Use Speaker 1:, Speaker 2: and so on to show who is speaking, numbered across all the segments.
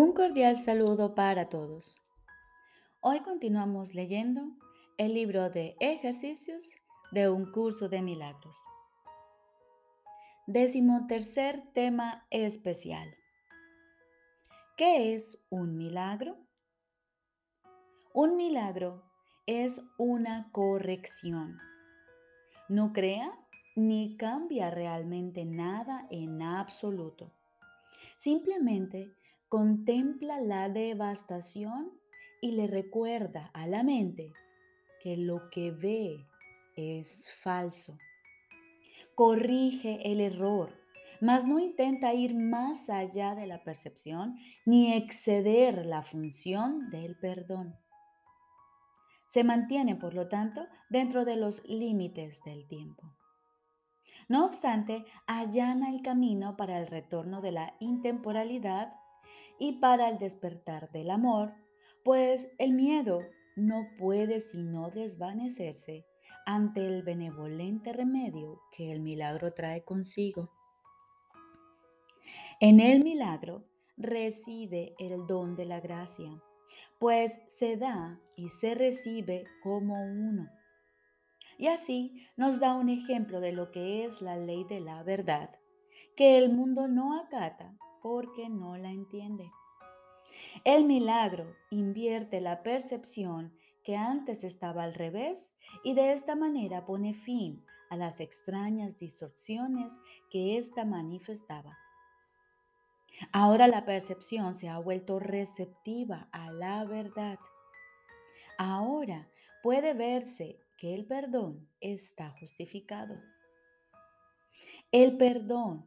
Speaker 1: Un cordial saludo para todos. Hoy continuamos leyendo el libro de ejercicios de un curso de milagros. Décimo tercer tema especial. ¿Qué es un milagro? Un milagro es una corrección. No crea ni cambia realmente nada en absoluto. Simplemente contempla la devastación y le recuerda a la mente que lo que ve es falso. Corrige el error, mas no intenta ir más allá de la percepción ni exceder la función del perdón. Se mantiene, por lo tanto, dentro de los límites del tiempo. No obstante, allana el camino para el retorno de la intemporalidad y para el despertar del amor, pues el miedo no puede sino desvanecerse ante el benevolente remedio que el milagro trae consigo. En el milagro reside el don de la gracia, pues se da y se recibe como uno. Y así nos da un ejemplo de lo que es la ley de la verdad, que el mundo no acata porque no la entiende. El milagro invierte la percepción que antes estaba al revés y de esta manera pone fin a las extrañas distorsiones que ésta manifestaba. Ahora la percepción se ha vuelto receptiva a la verdad. Ahora puede verse que el perdón está justificado. El perdón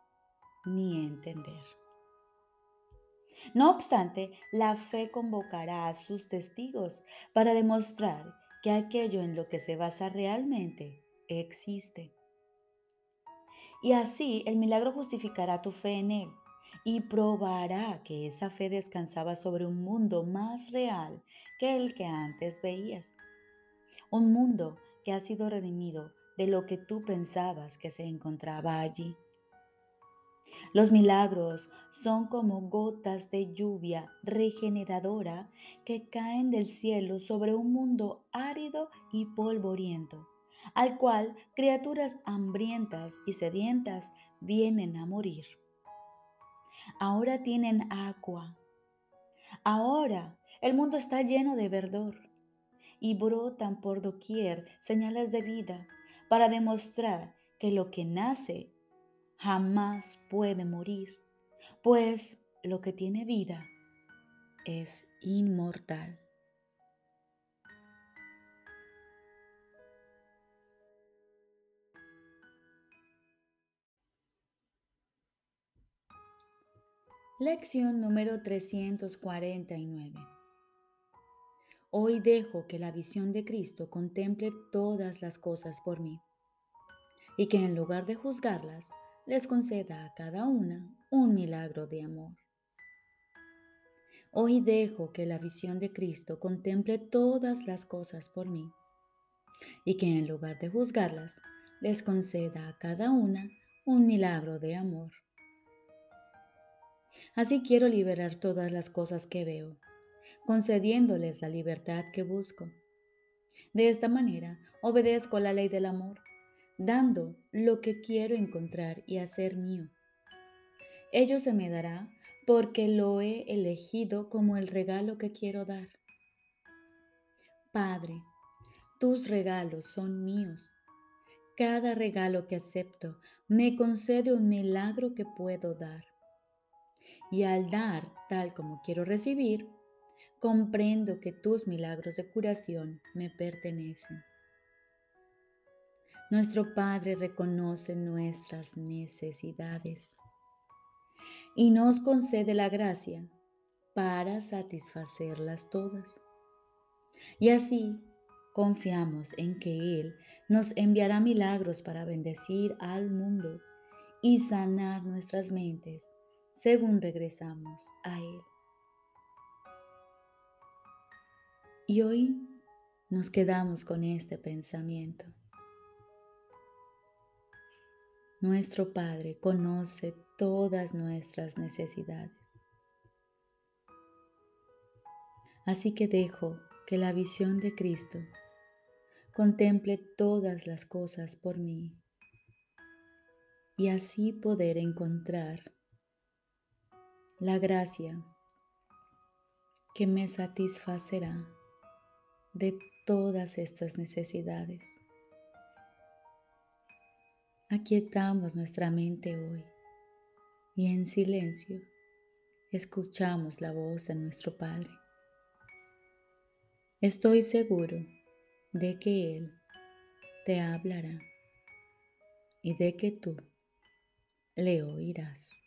Speaker 1: ni entender. No obstante, la fe convocará a sus testigos para demostrar que aquello en lo que se basa realmente existe. Y así el milagro justificará tu fe en él y probará que esa fe descansaba sobre un mundo más real que el que antes veías. Un mundo que ha sido redimido de lo que tú pensabas que se encontraba allí. Los milagros son como gotas de lluvia regeneradora que caen del cielo sobre un mundo árido y polvoriento, al cual criaturas hambrientas y sedientas vienen a morir. Ahora tienen agua. Ahora el mundo está lleno de verdor y brotan por doquier señales de vida para demostrar que lo que nace jamás puede morir, pues lo que tiene vida es inmortal. Lección número 349. Hoy dejo que la visión de Cristo contemple todas las cosas por mí y que en lugar de juzgarlas, les conceda a cada una un milagro de amor. Hoy dejo que la visión de Cristo contemple todas las cosas por mí y que en lugar de juzgarlas, les conceda a cada una un milagro de amor. Así quiero liberar todas las cosas que veo, concediéndoles la libertad que busco. De esta manera obedezco la ley del amor dando lo que quiero encontrar y hacer mío. Ello se me dará porque lo he elegido como el regalo que quiero dar. Padre, tus regalos son míos. Cada regalo que acepto me concede un milagro que puedo dar. Y al dar tal como quiero recibir, comprendo que tus milagros de curación me pertenecen. Nuestro Padre reconoce nuestras necesidades y nos concede la gracia para satisfacerlas todas. Y así confiamos en que Él nos enviará milagros para bendecir al mundo y sanar nuestras mentes según regresamos a Él. Y hoy nos quedamos con este pensamiento. Nuestro Padre conoce todas nuestras necesidades. Así que dejo que la visión de Cristo contemple todas las cosas por mí y así poder encontrar la gracia que me satisfacerá de todas estas necesidades. Aquietamos nuestra mente hoy y en silencio escuchamos la voz de nuestro Padre. Estoy seguro de que Él te hablará y de que tú le oirás.